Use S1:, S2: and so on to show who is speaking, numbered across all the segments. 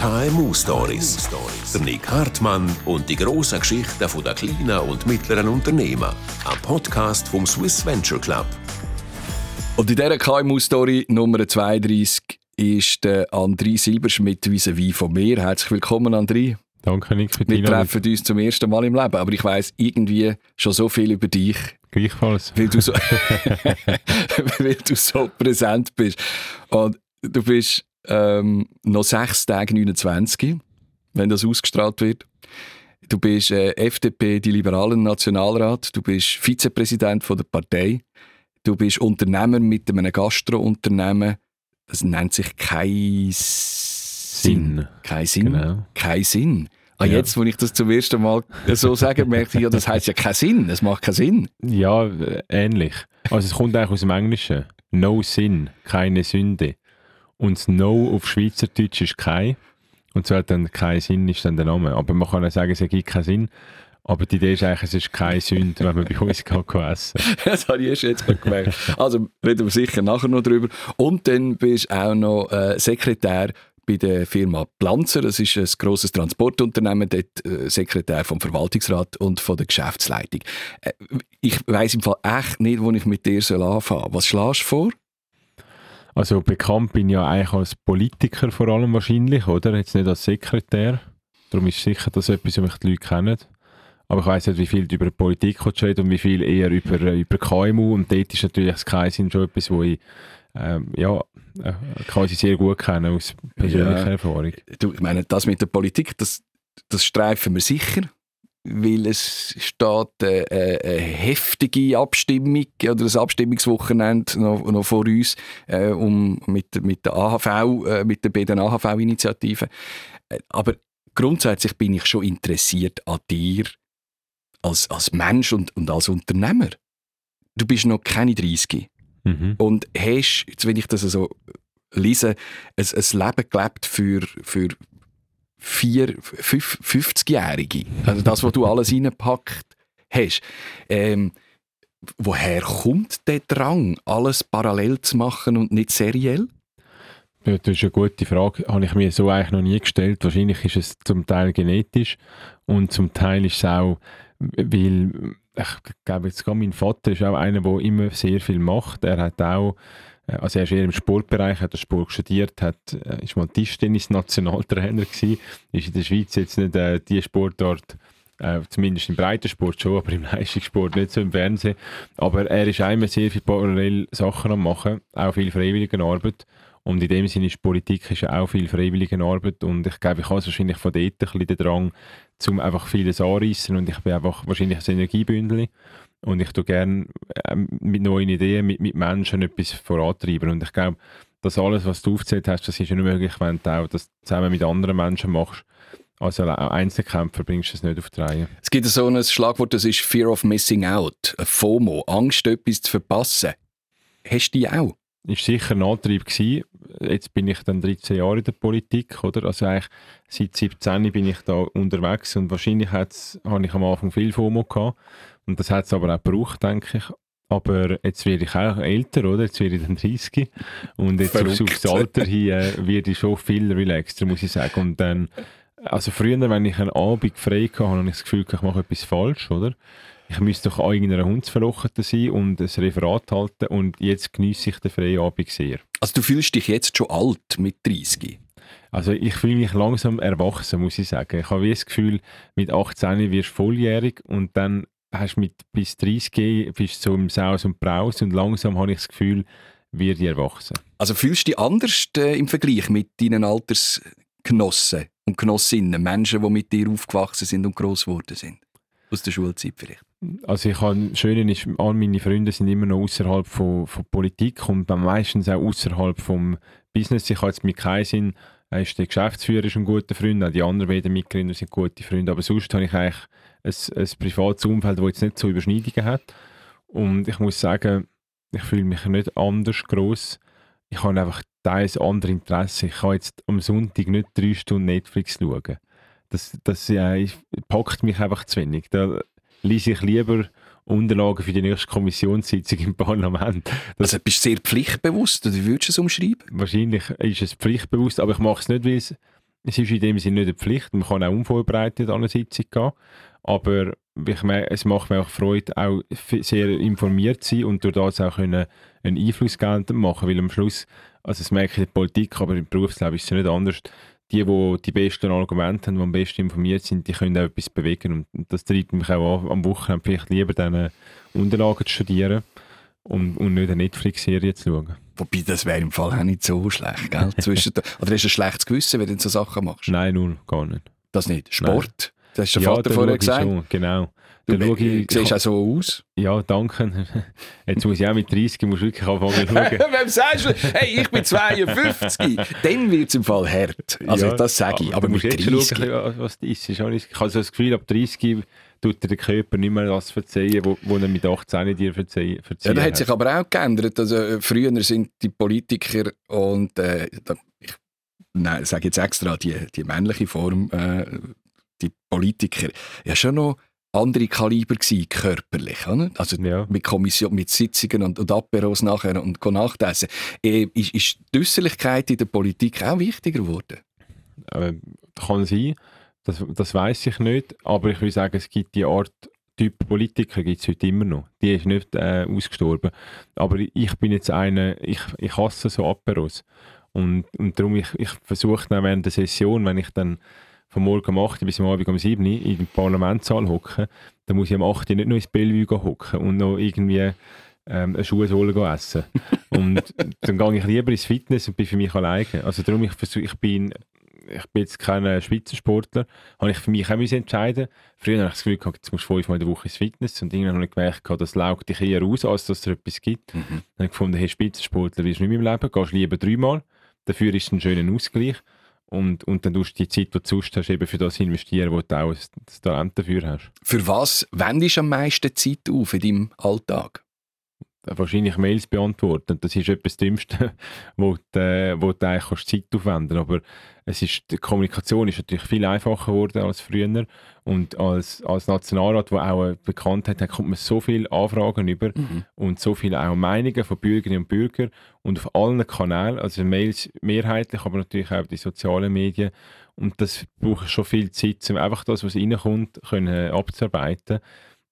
S1: KMU Stories. Der Nick Hartmann und die grossen Geschichten der kleinen und mittleren Unternehmen. Ein Podcast vom Swiss Venture Club.
S2: Und in dieser KMU-Story Nummer 32 ist der André Silberschmidt vis-à-vis von mir. Herzlich willkommen, André.
S3: Danke, Nick, für
S2: Wir treffen uns zum ersten Mal im Leben, aber ich weiss irgendwie schon so viel über dich.
S3: Gleichfalls.
S2: Weil du so, weil du so präsent bist. Und du bist ähm, noch sechs Tage 29, wenn das ausgestrahlt wird. Du bist äh, FDP, die Liberalen Nationalrat. Du bist Vizepräsident von der Partei. Du bist Unternehmer mit einem Gastrounternehmen. Das nennt sich kein Sinn. Kein Sinn.
S3: Genau.
S2: Kein Sinn. Ah,
S3: Ja.
S2: Jetzt, wo ich das zum ersten Mal so sage, merke ich, ja, das heißt ja keinen Sinn. Es macht keinen Sinn.
S3: Ja, äh, ähnlich. Also es kommt eigentlich aus dem Englischen. No Sin, keine Sünde. Und das No auf Schweizerdeutsch ist kein. Und so hat dann kein Sinn ist dann der Name. Aber man kann auch sagen, es ergibt keinen Sinn. Aber die Idee ist eigentlich, es ist keine Sünde, wenn man bei uns kann essen
S2: Das habe ich erst jetzt gemerkt. Also reden wir sicher nachher noch drüber. Und dann bist du auch noch äh, Sekretär bei der Firma Planzer. Das ist ein grosses Transportunternehmen, dort äh, Sekretär vom Verwaltungsrat und von der Geschäftsleitung. Äh, ich weiss im Fall echt nicht, wo ich mit dir soll anfangen soll. Was schlägst du vor?
S3: Also bekannt bin ich ja eigentlich als Politiker vor allem wahrscheinlich, oder? Jetzt nicht als Sekretär. Darum ist sicher das etwas, was mich die Leute kennen. Aber ich weiss nicht, wie viel du über Politik reden und wie viel eher über, äh, über KMU. Und dort ist natürlich das KSIN schon etwas, wo ich ähm, ja, äh, quasi sehr gut kenne aus persönlicher
S2: Ja.
S3: Erfahrung.
S2: Du, ich meine, das mit der Politik, das, das streifen wir sicher. Weil es steht äh, äh, eine heftige Abstimmung oder ein Abstimmungswochenende noch, noch vor uns äh, um, mit, mit der AHV, äh, mit der beiden AHV-Initiativen. Äh, aber grundsätzlich bin ich schon interessiert an dir als, als Mensch und, und als Unternehmer. Du bist noch keine 30
S3: Mhm.
S2: und hast, jetzt wenn ich das so lese, ein, ein Leben gelebt für, für vier, fünf, 50-Jährige. Also das, was du alles reinpackt hast. Ähm, woher kommt der Drang, alles parallel zu machen und nicht seriell?
S3: Ja, das ist eine gute Frage. Habe ich mir so eigentlich noch nie gestellt. Wahrscheinlich ist es zum Teil genetisch und zum Teil ist es auch, weil ich glaube, jetzt mein Vater ist auch einer, der immer sehr viel macht. Er hat auch, also er ist eher im Sportbereich, hat Sport studiert, hat, äh, ist mal Tischtennis-Nationaltrainer gewesen, ist in der Schweiz jetzt nicht äh, die Sportart, äh, zumindest im Breitensport schon, aber im Leistungssport nicht so im Fernsehen. Aber er ist immer sehr viel parallel Sachen am machen, auch viel Freiwilligenarbeit. Und in dem Sinne ist Politik ist auch viel Freiwilligenarbeit und ich glaube, ich habe wahrscheinlich von dort ein bisschen den Drang, zum einfach vieles anreißen und ich bin einfach wahrscheinlich ein Energiebündel und ich tue gerne ähm, mit neuen Ideen, mit, mit Menschen etwas vorantreiben und ich glaube, das alles, was du aufgezählt hast, das ist ja nur möglich, wenn du auch das zusammen mit anderen Menschen machst. Also als Einzelkämpfer bringst du es nicht auf die Reihe.
S2: Es gibt so ein Schlagwort, das ist Fear of Missing Out, ein FOMO, Angst, etwas zu verpassen. Hast du die auch?
S3: ist sicher ein Antrieb gewesen. Jetzt bin ich dann 13 Jahre in der Politik, oder? Also eigentlich seit 17 bin ich da unterwegs und wahrscheinlich hat's, habe ich am Anfang viel FOMO gehabt und das hat es aber auch gebraucht, denke ich. Aber jetzt werde ich auch älter, oder? Jetzt werde ich dann 30 und jetzt aufs, aufs Alter hin äh, werde ich schon viel relaxter, muss ich sagen. Und dann, also früher, wenn ich einen Abend frei hatte, habe ich das Gefühl, ich mache etwas falsch, oder? Ich müsste doch an irgendeiner Hundsverlochete sein und ein Referat halten und jetzt genieße ich den freien Abend sehr.
S2: Also du fühlst dich jetzt schon alt mit 30.
S3: Also ich fühle mich langsam erwachsen, muss ich sagen. Ich habe wie das Gefühl, mit 18 wirst du volljährig und dann hast mit bis 30 bist du so im Saus und Braus und langsam habe ich das Gefühl, werde ich erwachsen.
S2: Also fühlst du dich anders äh, im Vergleich mit deinen Altersgenossen und Genossinnen, Menschen, die mit dir aufgewachsen sind und gross geworden sind? Aus der Schulzeit vielleicht.
S3: Also ich habe, das Schöne ist, all meine Freunde sind immer noch außerhalb von, von Politik und meistens auch außerhalb vom Business. Ich habe jetzt mit Kaisin, er ist der Geschäftsführer, ist ein guter Freund, auch die anderen beiden Mitgründer sind gute Freunde, aber sonst habe ich eigentlich ein, ein privates Umfeld, das jetzt nicht so Überschneidungen hat. Und ich muss sagen, ich fühle mich nicht anders gross. Ich habe einfach teils andere Interessen. Ich kann jetzt am Sonntag nicht drei Stunden Netflix schauen. Das, das äh, packt mich einfach zu wenig. Da lese ich lieber Unterlagen für die nächste Kommissionssitzung im Parlament. Das,
S2: Also bist du sehr pflichtbewusst, oder wie würdest du es umschreiben?
S3: wahrscheinlich ist es pflichtbewusst, aber ich mache es nicht, weil es es ist in dem Sinne nicht eine Pflicht. Man kann auch unvorbereitet an eine Sitzung gehen. Aber ich meine, es macht mir auch Freude, auch sehr informiert zu sein und durch das auch können einen Einfluss geltend machen. Weil am Schluss, also das merke ich in der Politik, aber im Berufsleben ist es nicht anders. Die, die die besten Argumente haben, die am besten informiert sind, die können auch etwas bewegen. Und das treibt mich auch an, am Wochenende vielleicht lieber diese Unterlagen zu studieren und, und nicht eine Netflix-Serie zu schauen.
S2: Wobei, das wäre im Fall auch nicht so schlecht, gell? Zwischen, oder hast du ein schlechtes Gewissen, wenn du so Sachen machst?
S3: Nein, null, gar nicht.
S2: Das nicht? Sport? Nein. Das hast der
S3: ja,
S2: Vater vorher gesagt.
S3: Schon, genau.
S2: Du dann ich, siehst auch so aus.
S3: Ja, danke. Jetzt muss ich auch mit 30 muss wirklich anfangen zu schauen.
S2: Sagst du, hey, ich bin 52, dann wird es im Fall hart. Also ja, das sage ich, aber, aber mit 30.
S3: Schauen, was das ist. Ich habe so das Gefühl, ab 30 tut dir der Körper nicht mehr das verzeihen, wo, wo er mit 18 dir verzeihen
S2: Ja, das hat sich aber auch geändert. Also, äh, früher sind die Politiker und äh, ich sage jetzt extra die, die männliche Form, äh, die Politiker, ja schon noch andere Kaliber gewesen, körperlich. Oder? Also ja. mit Kommission, mit Sitzungen und, und Aperos nachher und Nachtessen. Äh, ist, ist die Äußerlichkeit in der Politik auch wichtiger geworden?
S3: Äh, kann sein. Das, das weiß ich nicht. Aber ich würde sagen, es gibt die Art Typ Politiker gibt es heute immer noch. Die ist nicht äh, ausgestorben. Aber ich bin jetzt einer, ich, ich hasse so Aperos. Und, und darum, ich, ich versuche dann während der Session, wenn ich dann vom Morgen um 8 bis am Abend um 7 Uhr in den Parlamentssaal hocken, dann muss ich am 8 Uhr nicht noch ins Bellevue hocken und noch irgendwie ähm, eine Schuhsohle essen. und dann gehe ich lieber ins Fitness und bin für mich alleine. Also darum, ich, versuch, ich bin ich bin jetzt kein Spitzensportler, habe ich für mich auch entscheiden Früher habe ich das Gefühl gehabt, jetzt musst du fünfmal in der Woche ins Fitness und irgendwann habe ich gemerkt, das laugt dich eher aus, als dass es etwas gibt. Mhm. Dann habe ich gefunden, hey, Spitzensportler wirst du nicht mehr im Leben, gehst lieber dreimal, dafür ist es ein schöner Ausgleich und, und dann tust du die Zeit, die du sonst hast, eben für das investieren, wo du auch das Talent dafür hast.
S2: Für was wendest du am meisten Zeit auf in deinem Alltag?
S3: Wahrscheinlich Mails beantworten. Das ist etwas Dümmste, wo du, wo du eigentlich Zeit aufwenden kannst. Aber es ist, die Kommunikation ist natürlich viel einfacher geworden als früher. Und als, als Nationalrat, der auch eine Bekanntheit hat, kommt man so viele Anfragen über mhm. und so viele auch Meinungen von Bürgerinnen und Bürgern und auf allen Kanälen, also Mails mehrheitlich, aber natürlich auch die sozialen Medien. Und das braucht schon viel Zeit, um einfach das, was reinkommt, können abzuarbeiten.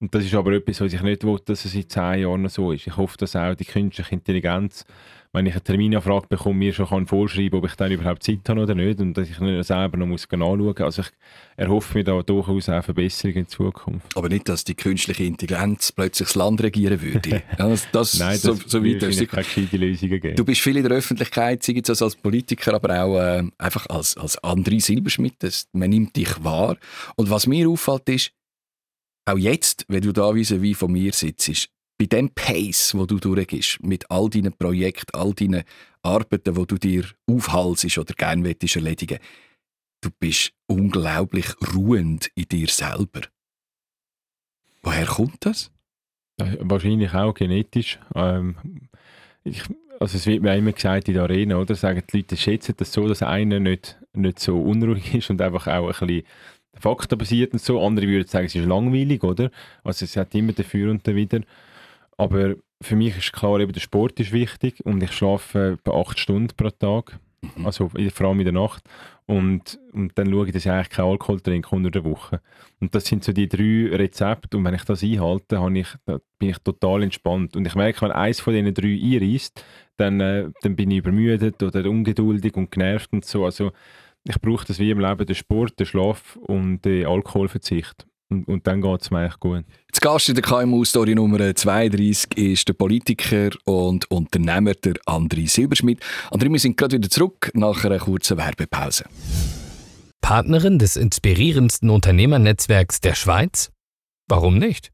S3: Und das ist aber etwas, was ich nicht will, dass es in zehn Jahren so ist. Ich hoffe, dass auch die künstliche Intelligenz, wenn ich eine Terminanfrage bekomme, mir schon kann vorschreiben ob ich dann überhaupt Zeit habe oder nicht und dass ich nicht selber noch muss anschauen muss. Also ich erhoffe mir da durchaus auch Verbesserungen in Zukunft.
S2: Aber nicht, dass die künstliche Intelligenz plötzlich das Land regieren würde.
S3: das, das, Nein, das so, so weit keine gescheite Lösungen geben.
S2: Du bist viel in der Öffentlichkeit, sei es als Politiker, aber auch äh, einfach als, als André Silberschmidt. Das, man nimmt dich wahr. Und was mir auffällt ist, auch jetzt, wenn du da wie von mir sitzt, bei dem Pace, wo du durchgehst, mit all deinen Projekten, all deinen Arbeiten, wo du dir aufhalsest oder gerne möchtest erledigen, du bist unglaublich ruhend in dir selber. Woher kommt das?
S3: Wahrscheinlich auch genetisch. Ähm, ich, also es wird mir immer gesagt in der Arena, oder? Sagen die Leute schätzen das so, dass einer nicht, nicht so unruhig ist und einfach auch ein bisschen faktenbasiert und so. Andere würden sagen, es ist langweilig, oder? Also es hat immer dafür und wieder. Aber für mich ist klar, eben der Sport ist wichtig und ich schlafe etwa acht Stunden pro Tag, mhm. also vor allem in der Nacht. Und, und dann schaue ich, dass ich eigentlich keinen Alkohol trinke unter der Woche. Und das sind so die drei Rezepte und wenn ich das einhalte, habe ich, bin ich total entspannt. Und ich merke, wenn eins von diesen drei einreißt, dann, äh, dann bin ich übermüdet oder ungeduldig und genervt und so. Also ich brauche das wie im Leben, den Sport, den Schlaf und den Alkoholverzicht. Und, und dann geht es mir eigentlich gut.
S2: Jetzt Gast in der KMU-Story Nummer 32 ist der Politiker und Unternehmer der André Silberschmidt. André, wir sind gerade wieder zurück nach einer kurzen Werbepause.
S4: Partnerin des inspirierendsten Unternehmernetzwerks der Schweiz? Warum nicht?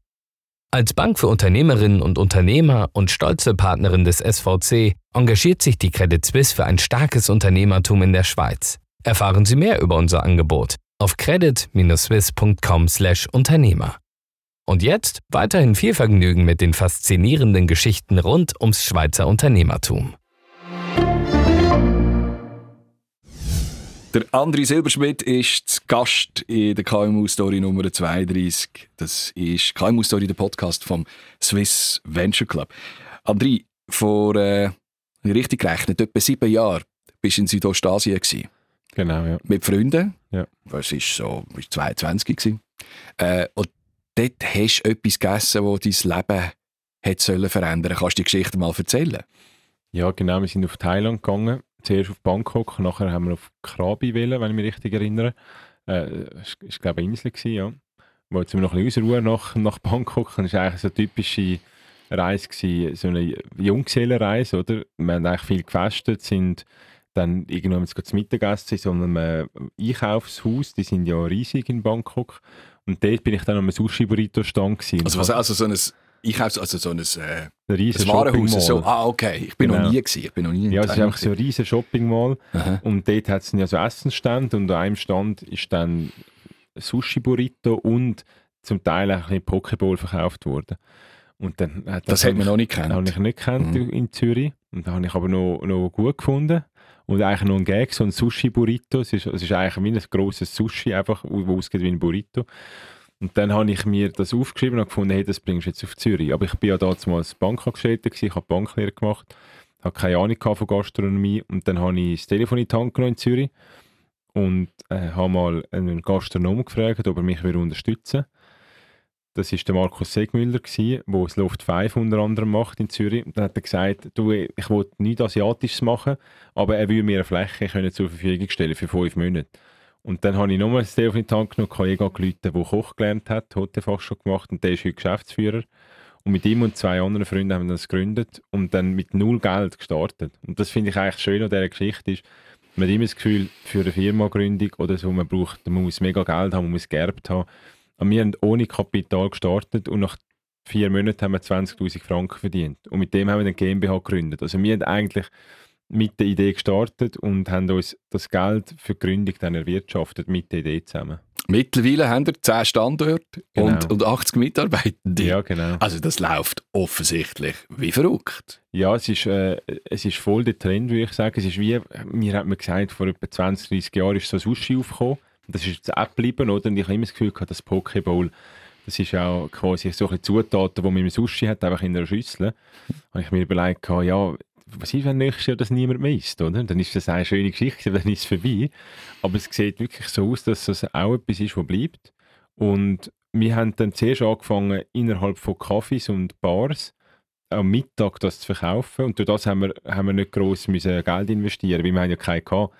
S4: Als Bank für Unternehmerinnen und Unternehmer und stolze Partnerin des SVC engagiert sich die Credit Suisse für ein starkes Unternehmertum in der Schweiz. Erfahren Sie mehr über unser Angebot auf credit-swiss.com/Unternehmer. Und jetzt weiterhin viel Vergnügen mit den faszinierenden Geschichten rund ums Schweizer Unternehmertum.
S2: Der André Silberschmidt ist Gast in der KMU Story Nummer 32. Das ist KMU Story, der Podcast vom Swiss Venture Club. André, vor äh, richtig gerechnet etwa sieben Jahren bist du in Südostasien gewesen.
S3: Genau, ja.
S2: Mit Freunden.
S3: Ja.
S2: Das war so, ich 22 gewesen. Äh, und dort hast du etwas gegessen, das dein Leben hat sollen verändern. Kannst du die Geschichte mal erzählen?
S3: Ja, genau. Wir sind auf Thailand gegangen. Zuerst auf Bangkok, nachher haben wir auf Krabi wählen, wenn ich mich richtig erinnere. Äh, das war, glaube ich, eine Insel, gewesen, ja. Wo jetzt sind wir noch ein bisschen ausruhen nach, nach Bangkok. Das war eigentlich so eine typische Reise, gewesen, so eine Junggesellenreise, oder? Wir haben eigentlich viel gefestet, sind dann irgendwann zu Mittagessen in so einem äh, Einkaufshaus. Die sind ja riesig in Bangkok. Und dort bin ich dann am Sushi-Burrito-Stand.
S2: Also, was, also so ein Einkaufs-, also so ein, äh,
S3: ein
S2: Warenhaus. So, ah, okay. Ich bin
S3: Genau.
S2: noch nie gewesen. Ich bin noch nie
S3: Ja, es ist einfach so ein riesen Shopping-Mall.
S2: Aha.
S3: Und dort hat es ja so Essensstände und an einem Stand ist dann Sushi-Burrito und zum Teil auch ein Pokeball verkauft worden. Und dann hat
S2: Das hat man noch nicht
S3: habe
S2: gekannt.
S3: ich nicht gekannt
S2: Mhm.
S3: in Zürich. Und da habe ich aber noch, noch gut gefunden. Und eigentlich noch ein Gag, so ein Sushi-Burrito. Es ist, es ist eigentlich wie ein grosses Sushi, einfach, wo ausgeht wie ein Burrito. Und dann habe ich mir das aufgeschrieben und gefunden, hey, das bringst du jetzt auf Zürich. Aber ich bin ja damals Bankangestellter, ich habe Banklehre gemacht, habe keine Ahnung von Gastronomie. Und dann habe ich das Telefon in die Hand genommen in Zürich und äh, habe mal einen Gastronom gefragt, ob er mich unterstützen will. Das war der Markus Segmüller, der das Loft 5 unter anderem macht in Zürich. Dann hat er gesagt, du, ich will nichts Asiatisches machen, aber er würde mir eine Fläche können zur Verfügung stellen für fünf Monate. Und dann habe ich nochmal das Telefon in die Hand genommen, Kollege angerufen, der Koch gelernt hat, Hotelfach schon gemacht und der ist heute Geschäftsführer. Und mit ihm und zwei anderen Freunden haben wir das gegründet und dann mit null Geld gestartet. Und das finde ich eigentlich schön an dieser Geschichte ist, man hat immer das Gefühl, für eine Firmagründung oder so, man braucht, man muss mega Geld haben, man muss geerbt haben. Wir haben ohne Kapital gestartet und nach vier Monaten haben wir 20'000 Franken verdient. Und mit dem haben wir dann GmbH gegründet. Also wir haben eigentlich mit der Idee gestartet und haben uns das Geld für die Gründung dann erwirtschaftet mit der Idee zusammen.
S2: Mittlerweile haben wir 10 Standorte
S3: Genau.
S2: und, und 80 Mitarbeitende.
S3: Ja, genau.
S2: Also das läuft offensichtlich wie verrückt.
S3: Ja, es ist, äh, es ist voll der Trend, würde ich sagen. Es ist wie, mir hat man gesagt, vor etwa 20, 30 Jahren ist so Sushi aufgekommen. Das ist jetzt auch geblieben, oder? Und ich habe immer das Gefühl gehabt, das Pokeball, das ist auch quasi so ein Zutaten, die man im Sushi hat, einfach in einer Schüssel. habe ich mir überlegt, gehabt, ja, was ist, wenn nächstes Jahr das niemand mehr isst, oder? Dann ist das eine schöne Geschichte, dann ist es vorbei. Aber es sieht wirklich so aus, dass das auch etwas ist, was bleibt. Und wir haben dann zuerst angefangen, innerhalb von Cafés und Bars am Mittag das zu verkaufen. Und durch das haben wir, haben wir nicht gross Geld investieren, weil wir haben ja keinen gehabt.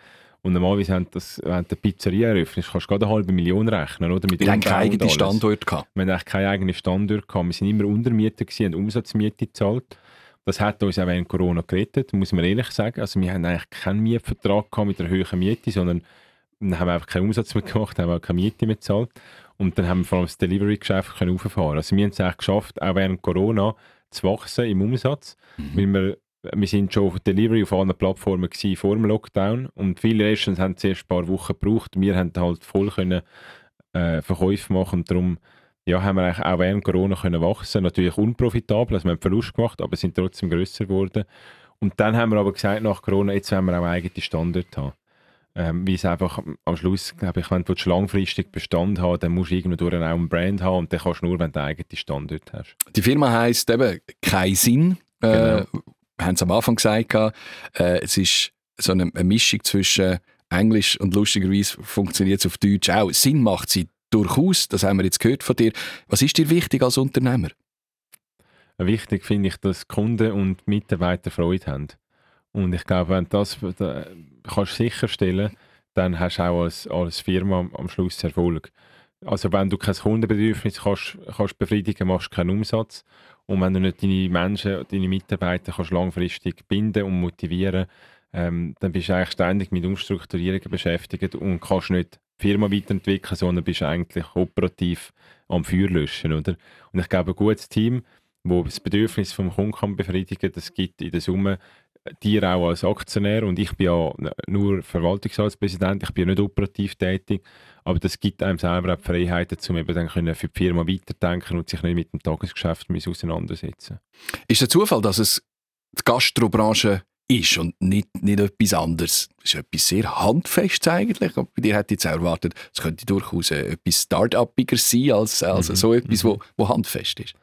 S3: Und normalerweise, haben das, wenn du eine Pizzeria eröffnest, kannst du gerade eine halbe Million rechnen, oder? Mit
S2: Wir haben
S3: Umbau
S2: keinen eigenen. Standort gehabt.
S3: Wir haben eigentlich keinen eigenen Standort gehabt. Wir sind immer Untermieter gewesen, haben Umsatzmiete gezahlt. Das hat uns auch während Corona gerettet, muss man ehrlich sagen. Also wir haben eigentlich keinen Mietvertrag gehabt mit einer höheren Miete, sondern dann haben wir einfach keinen Umsatz mehr gemacht, haben auch keine Miete mehr gezahlt. Und dann haben wir vor allem das Delivery-Geschäft können hochfahren. Also wir haben es eigentlich geschafft, auch während Corona zu wachsen im Umsatz, weil wir wir sind schon auf Delivery auf allen Plattformen gewesen, vor dem Lockdown und viele Restaurants haben zuerst ein paar Wochen gebraucht. Wir haben halt voll können, äh, Verkäufe machen und darum ja, haben wir eigentlich auch während Corona können wachsen. Natürlich unprofitabel, also wir haben Verlust gemacht, aber sind trotzdem grösser geworden. Und dann haben wir aber gesagt, nach Corona, jetzt wollen wir auch eigene Standorte haben. Ähm, weil es einfach am Schluss, glaube ich, wenn du langfristig Bestand haben dann musst du irgendwo durch auch einen Brand haben und dann kannst du nur, wenn du einen eigenen Standort hast.
S2: Die Firma heisst eben «Kein Sinn». Äh,
S3: Genau.
S2: Wir haben es am Anfang gesagt. Äh, es ist so eine, eine Mischung zwischen Englisch und lustigerweise funktioniert es auf Deutsch auch. Sinn macht sie durchaus, das haben wir jetzt gehört von dir. Was ist dir wichtig als Unternehmer?
S3: Wichtig finde ich, dass Kunden und Mitarbeiter Freude haben. Und ich glaube, wenn das da, kannst du sicherstellen, dann hast du auch als, als Firma am, am Schluss Erfolg. Also wenn du kein Kundenbedürfnis kannst, kannst befriedigen, machst du keinen Umsatz. Und wenn du nicht deine Menschen, deine Mitarbeiter kannst langfristig binden und motivieren, ähm, dann bist du eigentlich ständig mit Umstrukturierungen beschäftigt und kannst nicht die Firma weiterentwickeln, sondern bist eigentlich operativ am Feuer löschen. Oder? Und ich glaube, ein gutes Team, wo das Bedürfnis vom Kunden kann befriedigen das gibt in der Summe dir auch als Aktionär und ich bin ja nur Verwaltungsratspräsident, ich bin ja nicht operativ tätig, aber das gibt einem selber auch die Freiheiten, um eben dann können für die Firma weiterdenken und sich nicht mit dem Tagesgeschäft auseinandersetzen.
S2: Ist der Zufall, dass es die Gastrobranche ist und nicht, nicht etwas anderes? Das ist etwas sehr Handfestes eigentlich. Und bei dir hätte ich jetzt auch erwartet, es könnte durchaus äh, etwas Start-upiger sein als, als
S3: Mhm.
S2: so etwas,
S3: Mhm.
S2: wo, wo handfest ist.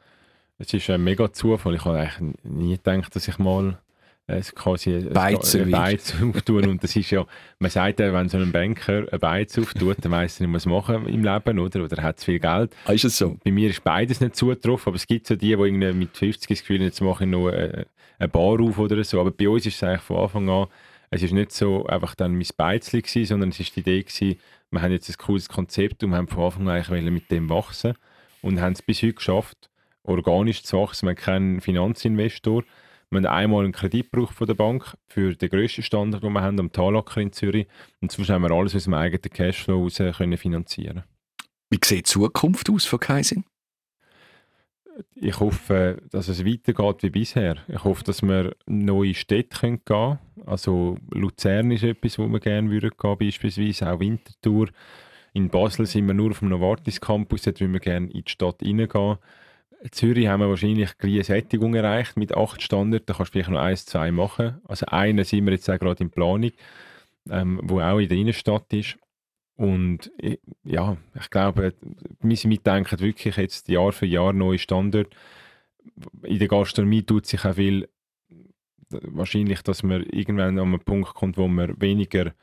S3: Es ist ein mega Zufall. Ich habe eigentlich nie gedacht, dass ich mal quasi
S2: Beiz
S3: ein Beiz auftun. und das ist ja, man sagt ja, wenn so ein Banker ein Beiz auftut, dann weiss er nicht, was machen im Leben, oder? Oder er hat zu viel Geld.
S2: Ah, ist es so?
S3: Bei mir ist beides nicht zugetroffen, aber es gibt so die, die irgendwie mit 50 das Gefühl haben, jetzt mache ich noch eine, eine Bar auf oder so. Aber bei uns ist es eigentlich von Anfang an, es ist nicht so einfach dann mein Beizli gewesen, sondern es ist die Idee gewesen, wir haben jetzt ein cooles Konzept und wir haben von Anfang an eigentlich mit dem wachsen und haben es bis heute geschafft, organisch zu wachsen. Wir haben keinen Finanzinvestor. Wir haben einmal einen Kredit von der Bank für den grössten Standard, den wir haben, am Talacker in Zürich. Und sonst haben wir alles aus dem eigenen Cashflow heraus können finanzieren
S2: Wie sieht die Zukunft aus von Kaisin?
S3: Ich hoffe, dass es weitergeht wie bisher. Ich hoffe, dass wir neue Städte gehen können. Also Luzern ist etwas, wo wir gerne würden gehen, beispielsweise auch Winterthur. In Basel sind wir nur auf dem Novartis Campus, dort würden wir gerne in die Stadt reingehen. Zürich haben wir wahrscheinlich eine Sättigung erreicht mit acht Standards. Da kannst du vielleicht noch eins, zwei machen. Also einen sind wir jetzt auch gerade in Planung, ähm, wo auch in der Innenstadt ist. Und ja, ich glaube, wir mitdenken wirklich jetzt Jahr für Jahr neue Standards. In der Gastronomie tut sich auch viel, wahrscheinlich, dass man irgendwann an einen Punkt kommt, wo man weniger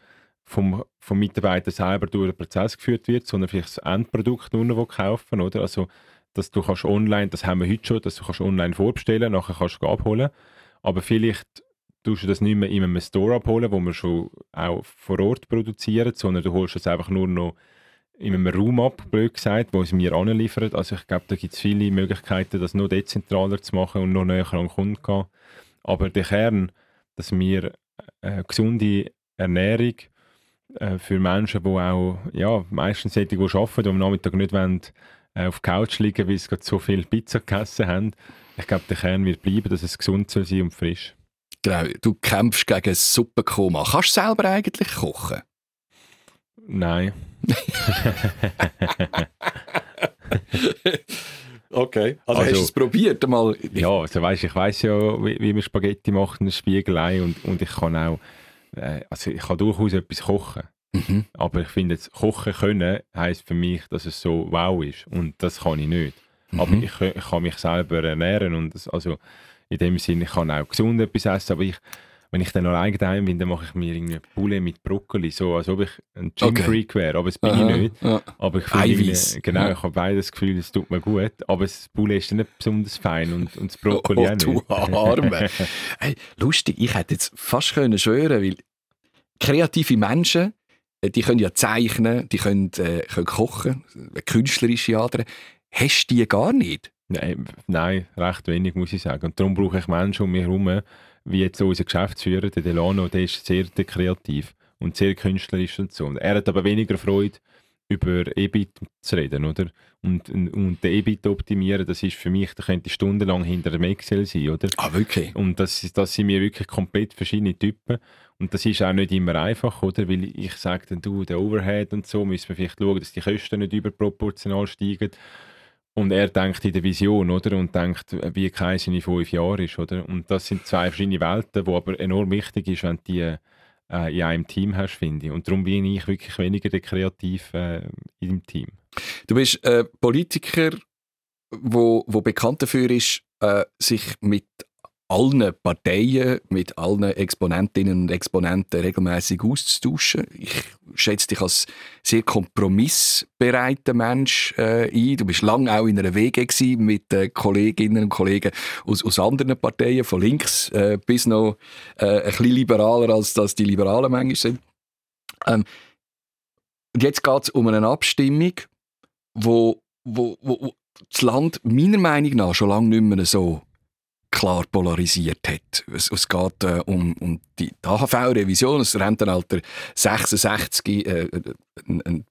S3: vom, vom Mitarbeiter selber durch den Prozess geführt wird, sondern vielleicht das Endprodukt nur noch kaufen, oder? Also, dass du kannst online, das haben wir heute schon, dass du kannst online vorbestellen, nachher kannst du abholen. Aber vielleicht tust du das nicht mehr in einem Store abholen, wo wir schon auch vor Ort produzieren, sondern du holst es einfach nur noch in einem Raum ab, blöd gesagt, wo es mir anliefert. Also ich glaube, da gibt es viele Möglichkeiten, das noch dezentraler zu machen und noch näher an den Kunden zu gehen. Aber der Kern, dass wir eine gesunde Ernährung äh, für Menschen, die auch ja, meistens solche, die arbeiten, die am Nachmittag nicht wollen, äh, auf der Couch liegen, weil sie gerade so viel Pizza gegessen haben. Ich glaube, der Kern wird bleiben, dass es gesund soll sein und frisch.
S2: Genau, du kämpfst gegen ein Suppenkoma. Kannst du selber eigentlich kochen?
S3: Nein.
S2: okay. Also, also, hast du es probiert einmal?
S3: Ja, also weißt, ich weiß ja, wie, wie, man Spaghetti macht, ein Spiegelei und, und ich kann auch, äh, also ich kann durchaus etwas kochen. Mhm. Aber ich finde, jetzt kochen können heisst für mich, dass es so wow ist und das kann ich nicht. Mhm. Aber ich, ich, kann mich selber ernähren und das, also in dem Sinne, ich kann auch gesund etwas essen, aber ich, wenn ich dann allein daheim bin, dann mache ich mir irgendwie Poulet mit Brokkoli, so als ob ich ein Gym-Freak wäre, aber das bin Aha, ich nicht. Ja. Aber ich finde, genau, ja. ich habe beides Gefühl, es tut mir gut, aber das Poulet ist nicht besonders fein und, und das Brokkoli
S2: oh,
S3: auch nicht.
S2: du Arme. hey, lustig, ich hätte jetzt fast können schwören, weil kreative Menschen, die können ja zeichnen, die können, äh, können kochen, künstlerische Adern. Hast du die gar nicht?
S3: Nein, nein, recht wenig, muss ich sagen. Und darum brauche ich Menschen um mich herum, wie jetzt unser Geschäftsführer, der Delano, der ist sehr kreativ und sehr künstlerisch und so. Er hat aber weniger Freude, über EBIT zu reden, oder? Und, und den EBIT optimieren, das ist für mich, da könnte ich stundenlang hinter dem Excel sein, oder?
S2: Ah, wirklich?
S3: Und das, das sind mir wirklich komplett verschiedene Typen. Und das ist auch nicht immer einfach, oder? Weil ich sage dann, du, der Overhead und so, müssen wir vielleicht schauen, dass die Kosten nicht überproportional steigen. Und er denkt in der Vision, oder? Und denkt, wie Kaiser in fünf Jahren ist, oder? Und das sind zwei verschiedene Welten, wo aber enorm wichtig ist, wenn die äh, in einem Team hast, finde ich. Und darum bin ich wirklich weniger der Kreativ äh, im Team.
S2: Du bist äh, Politiker, wo, wo bekannt dafür ist, äh, sich mit allen Parteien, mit allen Exponentinnen und Exponenten regelmäßig auszutauschen. Ich schätze dich als sehr kompromissbereiter Mensch äh, ein. Du bist lange auch in einer Wege mit äh, Kolleginnen und Kollegen aus, aus anderen Parteien, von links äh, bis noch äh, ein bisschen liberaler, als das die Liberalen manchmal sind. Ähm, jetzt geht es um eine Abstimmung, wo, wo, wo, wo das Land meiner Meinung nach schon lange nicht mehr so klar polarisiert hat. Es, es geht äh, um, um die, AHV-Revision, das Rentenalter 66, äh, eine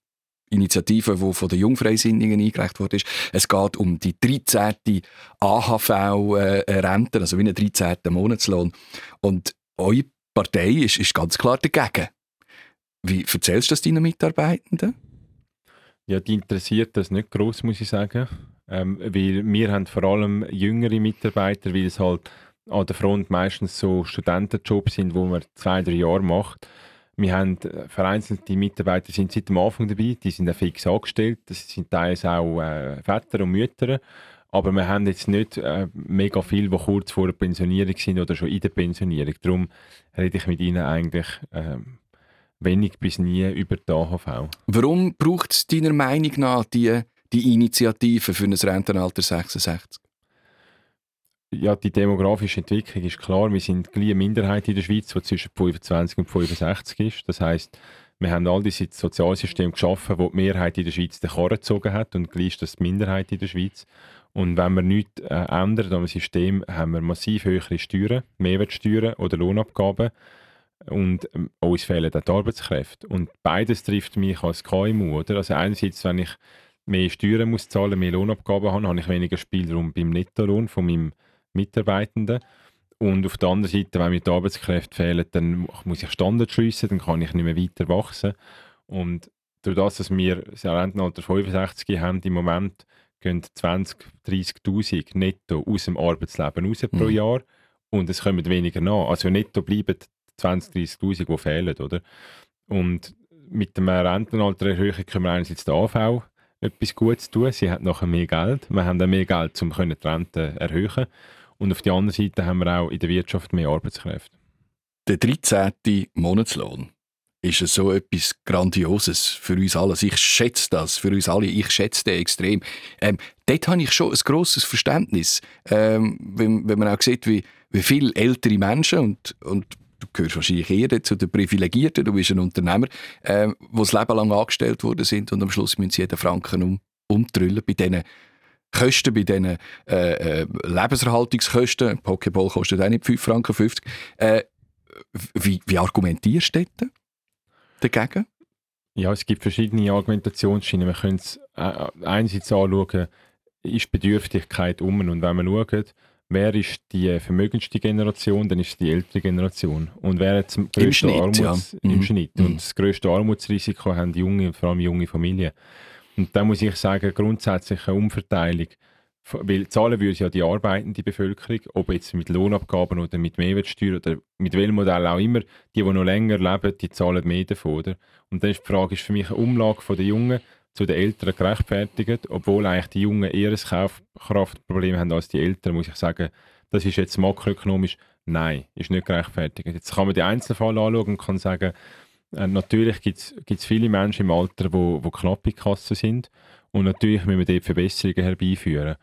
S2: Initiative, die von den Jungfreisinnigen eingereicht wurde. Es geht um die 13. AHV-Rente, äh, also wie ein 13. Monatslohn. Und eure Partei ist, ist ganz klar dagegen. Wie erzählst du das deinen Mitarbeitenden?
S3: Ja, die interessiert das nicht groß, muss ich sagen. Ähm, weil wir haben vor allem jüngere Mitarbeiter, weil es halt an der Front meistens so Studentenjobs sind, wo man zwei, drei Jahre macht. Wir haben äh, vereinzelte Mitarbeiter sind seit dem Anfang dabei, die sind fix angestellt, das sind teils auch äh, Väter und Mütter, Aber wir haben jetzt nicht äh, mega viel, die kurz vor der Pensionierung sind oder schon in der Pensionierung. Darum rede ich mit Ihnen eigentlich äh, wenig bis nie über die AHV.
S2: Warum braucht es deiner Meinung nach die, die Initiative für ein Rentenalter 66?
S3: Ja, die demografische Entwicklung ist klar. Wir sind eine Minderheit in der Schweiz, die zwischen 25 und 65 ist. Das heißt, wir haben all diese Sozialsysteme geschaffen, wo die Mehrheit in der Schweiz den Karren gezogen hat und gleich ist das die Minderheit in der Schweiz. Und wenn wir nichts äh, ändern am System, haben wir massiv höhere Steuern, Mehrwertsteuern oder Lohnabgaben und ähm, uns fehlen auch die Arbeitskräfte. Und beides trifft mich als KMU. Oder? Also einerseits, wenn ich mehr Steuern muss zahlen, mehr Lohnabgaben habe, habe ich weniger Spielraum beim Nettolohn von meinem Mitarbeitenden. Und auf der anderen Seite, wenn mir die Arbeitskräfte fehlen, dann muss ich Standard schliessen, dann kann ich nicht mehr weiter wachsen. Und durch das, dass wir das Rentenalter 65 haben, im Moment gehen 20, 30'000 netto aus dem Arbeitsleben raus mhm. pro Jahr und es kommen weniger nach. Also netto bleiben 20, 30'000, die fehlen, oder? Und mit dem Rentenaltererhöhung können wir einerseits der AV etwas Gutes tun. Sie hat nachher mehr Geld. Wir haben dann mehr Geld, um die Rente zu erhöhen. Und auf der anderen Seite haben wir auch in der Wirtschaft mehr Arbeitskräfte.
S2: Der 13. Monatslohn ist so etwas Grandioses für uns alle. Ich schätze das, für uns alle. Ich schätze den extrem. Ähm, dort habe ich schon ein grosses Verständnis, ähm, wenn, wenn, man auch sieht, wie, wie viele ältere Menschen und, und gehörst wahrscheinlich eher zu den Privilegierten, du bist ein Unternehmer, ähm, die das Leben lang angestellt worden sind und am Schluss müssen sie jeden Franken um, umtrüllen bei diesen Kosten, bei diesen äh, äh, Lebenserhaltungskosten, ein Pokéball kostet auch nicht 5 Franken 50, äh, wie, wie argumentierst du dort dagegen?
S3: Ja, es gibt verschiedene Argumentationsschienen. Wir können es äh, einerseits anschauen, ist Bedürftigkeit um und wenn wir schauen, wer ist die vermögendste Generation, dann ist es die ältere Generation. Und wer hat das grösste Schnitt, Armuts, ja. im mhm. Schnitt. Und mhm. das grösste Armutsrisiko haben junge, vor allem junge Familien. Und da muss ich sagen, grundsätzlich eine Umverteilung, weil zahlen würde ja die arbeitende Bevölkerung, ob jetzt mit Lohnabgaben oder mit Mehrwertsteuer oder mit welchem Modell auch immer, die, die noch länger leben, die zahlen mehr davon. Oder? Und dann ist die Frage, ist für mich eine Umlage von den Jungen zu den Eltern gerechtfertigt, obwohl eigentlich die Jungen eher ein Kaufkraftproblem haben als die Eltern, muss ich sagen, das ist jetzt makroökonomisch, nein, ist nicht gerechtfertigt. Jetzt kann man den Einzelfall anschauen und kann sagen, äh, natürlich gibt es viele Menschen im Alter, wo, wo knapp in Kasse sind und natürlich müssen wir dort Verbesserungen herbeiführen.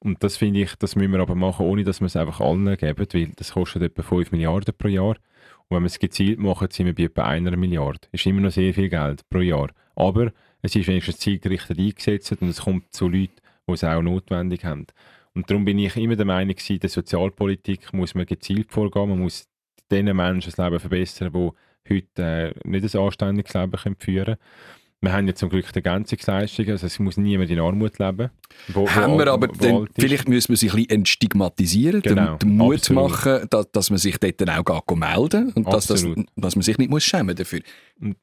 S3: Und das finde ich, das müssen wir aber machen, ohne dass wir es einfach allen geben, weil das kostet etwa 5 Milliarden pro Jahr. Und wenn wir es gezielt machen, sind wir bei etwa einer Milliarde. Das ist immer noch sehr viel Geld pro Jahr. Aber es ist wenigstens zielgerichtet eingesetzt und es kommt zu Leuten, die es auch notwendig haben. Und darum bin ich immer der Meinung, in der Sozialpolitik muss man gezielt vorgehen, man muss den Menschen das Leben verbessern, die heute äh, nicht ein anständiges Leben können führen können. Wir haben ja zum Glück die Ergänzungsleistung, also es muss niemand in Armut leben.
S2: Wo, haben wo, wir aber, dann, vielleicht müssen wir sich ein bisschen entstigmatisieren, genau, den, Mut absolut. machen, dass, dass man sich dort dann auch melden und dass, dass, dass man sich nicht muss schämen dafür.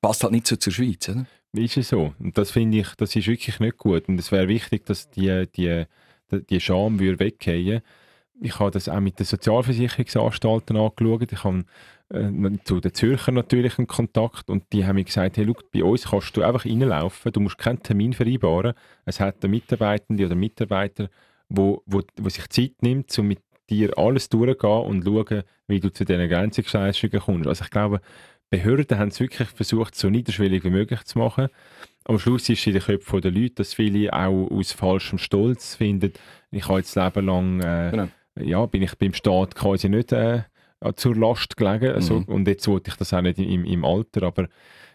S2: Passt halt nicht so zur Schweiz, oder?
S3: Ist es so. Und das finde ich, das ist wirklich nicht gut. Und es wäre wichtig, dass die, die, die Scham weggehen Ich habe das auch mit den Sozialversicherungsanstalten angeschaut. Ich habe äh, zu den Zürcher natürlich einen Kontakt und die haben mir gesagt, hey, look, bei uns kannst du einfach reinlaufen, du musst keinen Termin vereinbaren. Es hat eine Mitarbeitende oder Mitarbeiter, wo, wo, wo sich Zeit nimmt, um mit dir alles durchzugehen und schauen, wie du zu diesen Grenzungsleistungen kommst. Also ich glaube, Behörden haben es wirklich versucht, so niederschwellig wie möglich zu machen. Am Schluss ist es in den Köpfen der Leute, dass viele auch aus falschem Stolz finden, ich habe jetzt Leben lang, äh, genau. ja, bin ich beim Staat quasi nicht äh, zur Last gelegen. Also, mhm. Und jetzt wollte ich das auch nicht im, im Alter, aber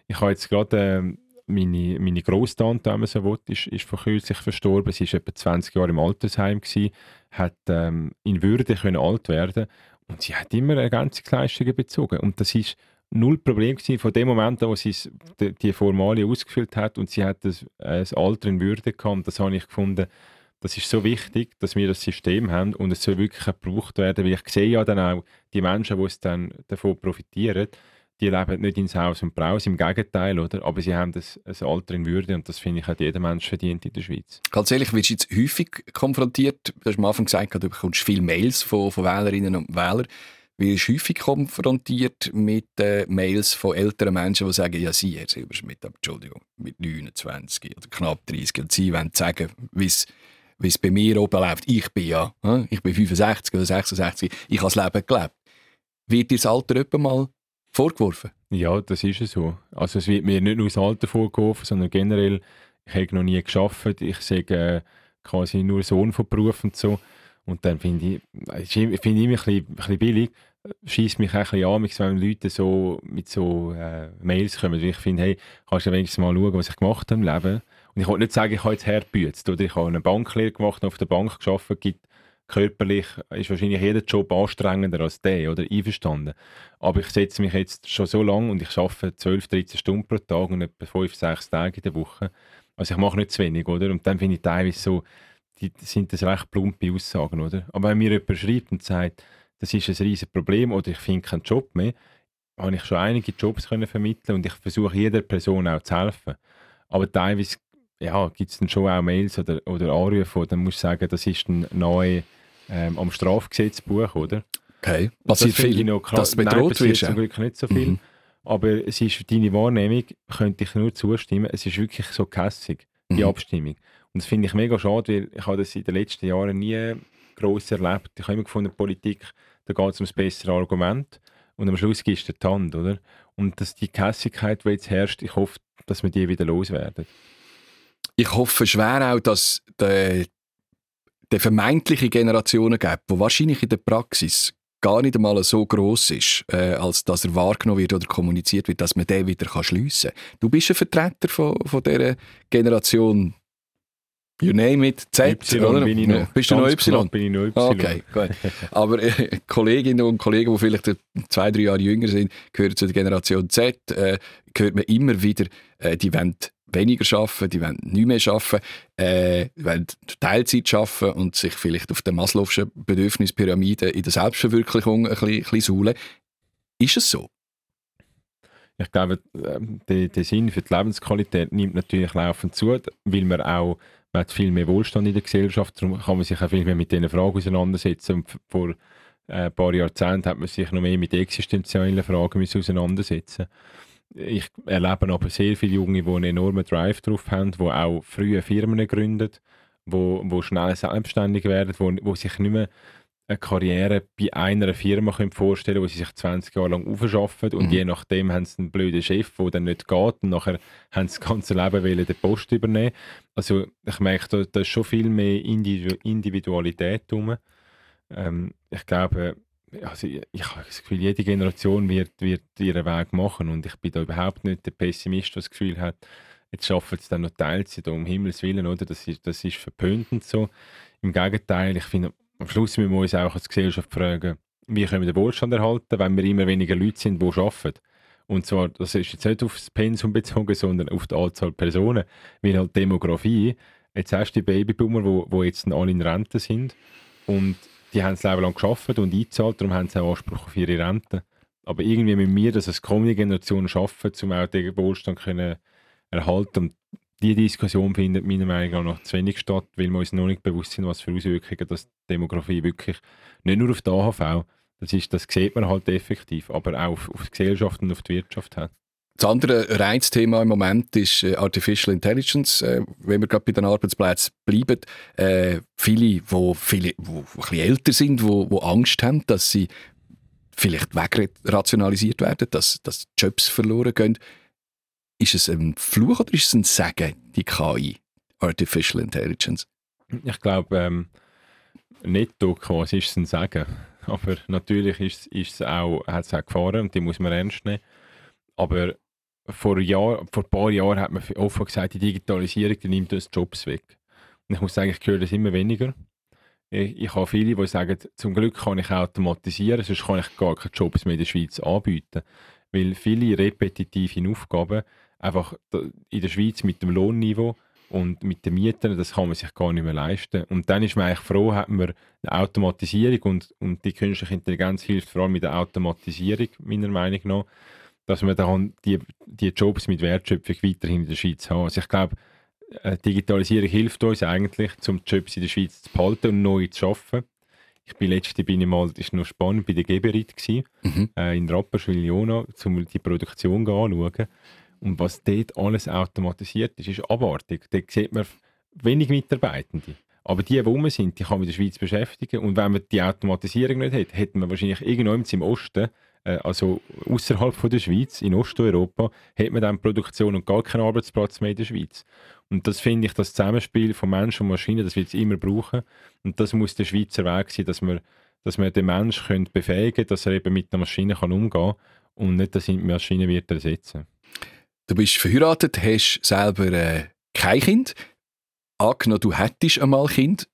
S3: ich habe jetzt gerade äh, meine, meine Grosstante, wenn man so will, ist, ist vor kürzlich verstorben. Sie war etwa 20 Jahre im Altersheim, gewesen, hat ähm, in Würde können alt werden und sie hat immer Ergänzungsleistungen bezogen. Und das ist null Problem gewesen von dem Moment an, wo sie die, Formalie ausgefüllt hat und sie hat das, äh, das Alter in Würde gehabt. Das habe ich gefunden, das ist so wichtig, dass wir das System haben und es soll wirklich gebraucht werden, weil ich sehe ja dann auch die Menschen, die es dann davon profitieren, die leben nicht ins Haus und Braus, im Gegenteil, oder? Aber sie haben das, ein Alter in Würde und das finde ich, hat jeder Mensch verdient in der Schweiz.
S2: Ganz ehrlich, wirst du jetzt häufig konfrontiert, du hast am Anfang gesagt, du bekommst viele Mails von, von Wählerinnen und Wählern, wirst häufig konfrontiert mit äh, Mails von älteren Menschen, die sagen, ja, sie, Herr Silberschmidt, Entschuldigung, mit 29 oder knapp 30 und sie wollen sagen, wie es bei mir oben läuft. Ich bin ja, ich bin 65 oder 66, ich habe das Leben gelebt. Wird dir das Alter etwa mal vorgeworfen?
S3: Ja, das ist es so. Also es wird mir nicht nur das Alter vorgeworfen, sondern generell, ich habe noch nie geschafft, ich sage äh, quasi nur Sohn von Beruf und so. Und dann finde ich, finde ich immer ein bisschen, billig, schießt mich auch ein bisschen an, wenn Leute so mit so äh, Mails kommen. Ich finde, hey, kannst du wenigstens mal schauen, was ich gemacht habe im Leben? Und ich wollte nicht sagen, ich habe jetzt hergebützt oder ich habe eine Banklehre gemacht und auf der Bank gearbeitet, gibt körperlich ist wahrscheinlich jeder Job anstrengender als der, oder? Einverstanden. Aber ich setze mich jetzt schon so lange und ich arbeite 12, 13 Stunden pro Tag und etwa 5, 6 Tage in der Woche. Also ich mache nicht zu wenig, oder? Und dann finde ich teilweise so, sind das recht plumpe Aussagen, oder? Aber wenn mir jemand schreibt und sagt, das ist ein riesiges Problem oder ich finde keinen Job mehr, habe ich schon einige Jobs können vermitteln und ich versuche jeder Person auch zu helfen. Aber teilweise ja, gibt es dann schon auch Mails oder, oder Anrufe, dann muss ich sagen, das ist ein neu ähm, am Strafgesetzbuch, oder?
S2: Okay, passiert viel,
S3: noch
S2: dass bedroht
S3: Nein, zum Glück nicht so viel. Mhm. Aber es ist deine Wahrnehmung, könnte ich nur zustimmen, es ist wirklich so kässig, die mhm. Abstimmung. Und das finde ich mega schade, weil ich habe das in den letzten Jahren nie gross erlebt. Ich habe immer gefunden, Politik, da geht es um das bessere Argument und am Schluss gibst du die Hand, oder? Und dass die Kässigkeit, die jetzt herrscht, ich hoffe, dass wir die wieder loswerden.
S2: Ich hoffe schwer auch, dass der, der vermeintliche Generationen gibt, wo wahrscheinlich in der Praxis gar nicht einmal so groß ist, äh, als dass er wahrgenommen wird oder kommuniziert wird, dass man den wieder schliessen kann. Du bist ein Vertreter von, von dieser Generation You name it, Z,
S3: y, oder? Bin ich noch.
S2: Bist du noch Y?
S3: bin ich noch Y.
S2: Okay, gut. Aber äh, Kolleginnen und Kollegen, die vielleicht zwei, drei Jahre jünger sind, gehören zu der Generation Z, äh, hört man immer wieder, äh, die wollen weniger arbeiten, die wollen nicht mehr arbeiten, äh, wollen Teilzeit arbeiten und sich vielleicht auf der Maslow'schen Bedürfnispyramide in der Selbstverwirklichung ein bisschen, ein bisschen suhlen. Ist es so?
S3: Ich glaube, ähm, der, der Sinn für die Lebensqualität nimmt natürlich laufend zu, weil man auch man hat viel mehr Wohlstand in der Gesellschaft, darum kann man sich auch viel mehr mit diesen Fragen auseinandersetzen. Und vor äh, ein paar Jahrzehnten hat man sich noch mehr mit existenziellen Fragen auseinandersetzen Ich erlebe aber sehr viele Junge, die einen enormen Drive drauf haben, die auch frühe Firmen gründen, die, die schnell selbstständig werden, die, die sich nicht mehr eine Karriere bei einer Firma können vorstellen wo sie sich 20 Jahre lang aufschaffen und mhm. je nachdem haben sie einen blöden Chef, der dann nicht geht und nachher haben sie das ganze Leben wollen, den Post übernehmen. Also ich merke, da, da ist schon viel mehr Individualität drum. Ähm, ich glaube, also ich, ich habe das Gefühl, jede Generation wird, wird ihren Weg machen und ich bin da überhaupt nicht der Pessimist, der das Gefühl hat, jetzt schaffen sie dann noch Teilzeit, um Himmels Willen, oder? Das ist, das ist verpönt und so. Im Gegenteil, ich finde, am Schluss müssen wir uns auch als Gesellschaft fragen, wie können wir den Wohlstand erhalten, wenn wir immer weniger Leute sind, die arbeiten. Und zwar, das ist jetzt nicht auf das Pensum bezogen, sondern auf die Anzahl Personen. Weil halt Demografie, jetzt hast du die Babyboomer, wo, wo jetzt alle in Rente sind und die haben das Leben lang geschafft und eingezahlt, darum haben sie auch Anspruch auf ihre Rente. Aber irgendwie müssen wir das als kommende Generation schaffen, um auch den Wohlstand können erhalten. Und die Diskussion findet meiner Meinung nach noch zu wenig statt, weil wir uns noch nicht bewusst sind, was für Auswirkungen das Demografie wirklich nicht nur auf die AHV, das, ist, das sieht man halt effektiv, aber auch auf, die Gesellschaft und auf die Wirtschaft hat.
S2: Das andere Reizthema im Moment ist äh, Artificial Intelligence. Äh, wenn wir gerade bei den Arbeitsplätzen bleiben, äh, viele, wo viele, wo ein älter sind, wo, wo Angst haben, dass sie vielleicht wegrationalisiert werden, dass, dass Jobs verloren gehen. Ist es ein Fluch oder ist es ein Segen, die KI, Artificial Intelligence?
S3: Ich glaube, ähm, netto quasi ist ein Segen. Aber natürlich ist, ist es auch, hat es auch Gefahren und die muss man ernst nehmen. Aber vor, Jahr, vor ein paar Jahren hat man offen gesagt, die Digitalisierung die nimmt uns Jobs weg. Und ich muss sagen, ich höre das immer weniger. Ich, ich habe viele, die sagen, zum Glück kann ich automatisieren, sonst kann ich gar keine Jobs mehr in der Schweiz anbieten. Weil viele repetitive Aufgaben einfach in der Schweiz mit dem Lohnniveau und mit den Mieten, das kann man sich gar nicht mehr leisten. Und dann ist man eigentlich froh, hat man eine Automatisierung und, und die künstliche Intelligenz hilft vor allem mit der Automatisierung, meiner Meinung nach, dass wir dann die, die Jobs mit Wertschöpfung weiterhin in der Schweiz haben. Also ich glaube, Digitalisierung hilft uns eigentlich, um die Jobs in der Schweiz zu behalten und neu zu schaffen. Ich bin letzte bin ich mal, das ist noch spannend, bei der Geberit mhm. äh, in Rapperswil-Jona, um die Produktion anzuschauen. Und was dort alles automatisiert ist, ist abartig. Dort sieht man wenig Mitarbeitende. Aber die, die rum sind, die kann man in der Schweiz beschäftigen. Und wenn man die Automatisierung nicht hätte, hätten wir wahrscheinlich irgendwo im Osten, äh, also außerhalb der Schweiz, in Osteuropa, hätte man dann Produktion und gar keinen Arbeitsplatz mehr in der Schweiz. Und das finde ich, das Zusammenspiel von Mensch und Maschine, das wird es immer brauchen. Und das muss der Schweizer Weg sein, dass wir, dass wir den Menschen befähigen können, dass er eben mit der Maschine kann umgehen kann und nicht, dass ihn die Maschine wird ersetzen
S2: Du bist verheiratet, hast selber äh, kein Kind. Angenommen, du hättest einmal Kind.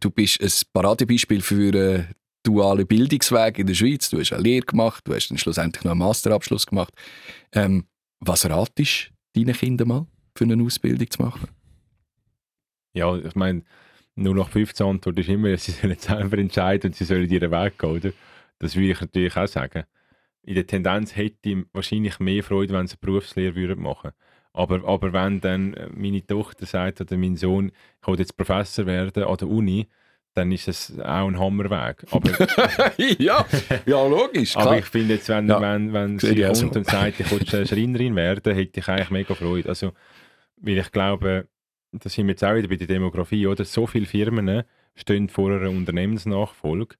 S2: Du bist ein Paradebeispiel für einen dualen Bildungsweg in der Schweiz. Du hast eine Lehre gemacht, du hast dann schlussendlich noch einen Masterabschluss gemacht. Ähm, was ratest du deinen Kindern mal, für eine Ausbildung zu machen?
S3: Ja, ich meine, nur nach 15 Antwort ist immer, sie sollen selber entscheiden und sie sollen ihren Weg gehen, oder? Das würde ich natürlich auch sagen in der Tendenz hätte ich wahrscheinlich mehr Freude, wenn sie eine Berufslehre machen würden. Aber, aber wenn dann äh, meine Tochter sagt oder mein Sohn, ich will jetzt Professor werden an der Uni, dann ist das auch ein Hammerweg. Aber,
S2: ja, ja, logisch.
S3: Klar. Aber ich finde jetzt, wenn, ja, wenn, wenn sie kommt so. und sagt, ich will Schreinerin werden, hätte ich eigentlich mega Freude. Also, weil ich glaube, da sind wir jetzt auch wieder bei der Demografie, oder? So viele Firmen stehen vor einer Unternehmensnachfolge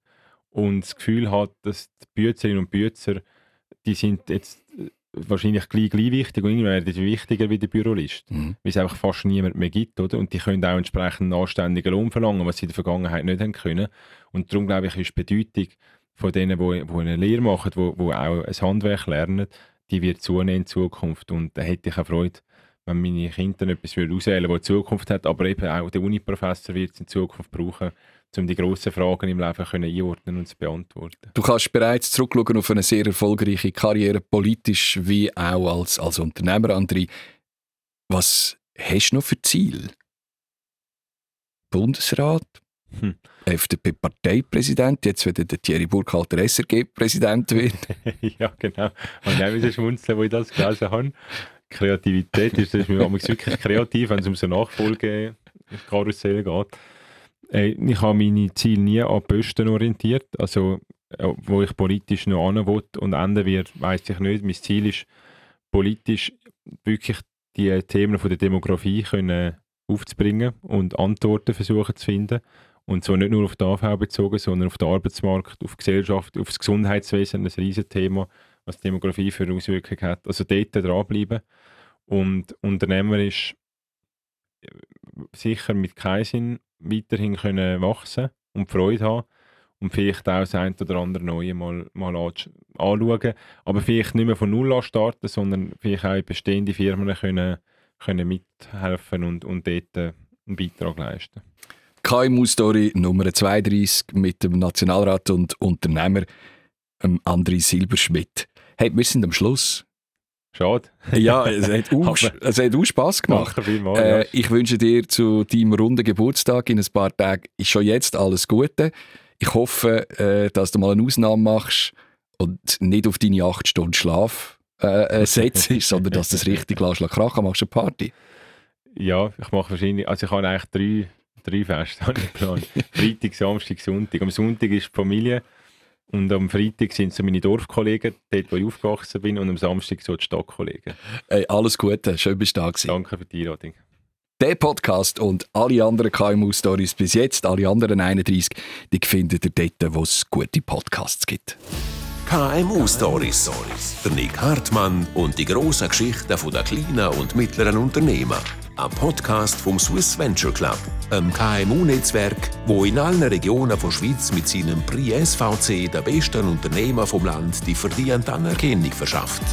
S3: und das Gefühl hat, dass die Büzerinnen und Büzer, die sind jetzt äh, wahrscheinlich gleich, gleich wichtig und irgendwann werden sie wichtiger wie der Bürolist, mhm. weil es einfach fast niemand mehr gibt, oder? Und die können auch entsprechend einen anständigen Lohn verlangen, was sie in der Vergangenheit nicht haben können. Und darum glaube ich, ist die Bedeutung von denen, die, die eine Lehre machen, die, die auch ein Handwerk lernen, die wird zunehmen in Zukunft. Und da hätte ich auch Freude, wenn meine Kinder etwas auswählen würden, das Zukunft hat, aber eben auch der Uni-Professor wird es in Zukunft brauchen, um die grossen Fragen im Leben können einordnen und zu beantworten.
S2: Du kannst bereits zurückschauen auf eine sehr erfolgreiche Karriere, politisch wie auch als, als Unternehmer, André. Was hast du noch für Ziel? Bundesrat? Hm. FDP-Parteipräsident, jetzt wenn der Thierry Burkhalter SRG-Präsident wird.
S3: ja, genau. Und auch wieder schmunzeln, wo ich das gelesen habe. Kreativität ist, das ist mir wirklich kreativ, wenn es um so Nachfolge-Karussell geht. Äh, ich habe meine Ziele nie an Posten orientiert. Also, äh, wo ich politisch noch hin will und enden wird, weiß ich nicht. Mein Ziel ist, politisch wirklich die Themen von der Demografie können aufzubringen und Antworten versuchen zu finden. Und zwar nicht nur auf die AV bezogen, sondern auf den Arbeitsmarkt, auf die Gesellschaft, auf das Gesundheitswesen, ein riesiges Thema, was die Demografie für Auswirkungen hat. Also dort dranbleiben und unternehmerisch äh, sicher mit Kaisin weiterhin können wachsen und Freude haben und vielleicht auch das ein oder andere Neue mal, mal anschauen. Aber vielleicht nicht mehr von Null an starten, sondern vielleicht auch bestehende Firmen können, können mithelfen und, und dort äh, einen Beitrag leisten.
S2: KMU-Story Nummer 32 mit dem Nationalrat und Unternehmer ähm, André Silberschmidt. Hey, wir sind am Schluss.
S3: Schade.
S2: Ja, es hat auch, es hat auch Spass gemacht. Mal, äh, ja. Ich wünsche dir zu deinem runden Geburtstag in ein paar Tagen schon jetzt alles Gute. Ich hoffe, äh, dass du mal eine Ausnahme machst und nicht auf deine acht Stunden Schlaf äh, äh setzt, sondern dass du das richtig lässt. Krachen machst du eine Party.
S3: Ja, ich mache wahrscheinlich, also ich habe eigentlich drei, drei Feste geplant. Freitag, Samstag, Sonntag. Am Sonntag ist die Familie und am Freitag sind so meine Dorfkollegen, dort wo ich aufgewachsen bin, und am Samstag so die Stadtkollegen.
S2: Hey, alles Gute, schön bist du da
S3: gewesen. Danke für die Einladung.
S2: Der Podcast und alle anderen KMU-Stories bis jetzt, alle anderen 31, die findet ihr dort, wo es gute Podcasts gibt.
S1: KMU Stories. Der Nick Hartmann und die grossen Geschichten der kleinen und mittleren Unternehmen. Ein Podcast vom Swiss Venture Club, einem KMU-Netzwerk, wo in allen Regionen der Schweiz mit seinem Prix SVC der besten Unternehmer vom Land die verdiente Anerkennung verschafft.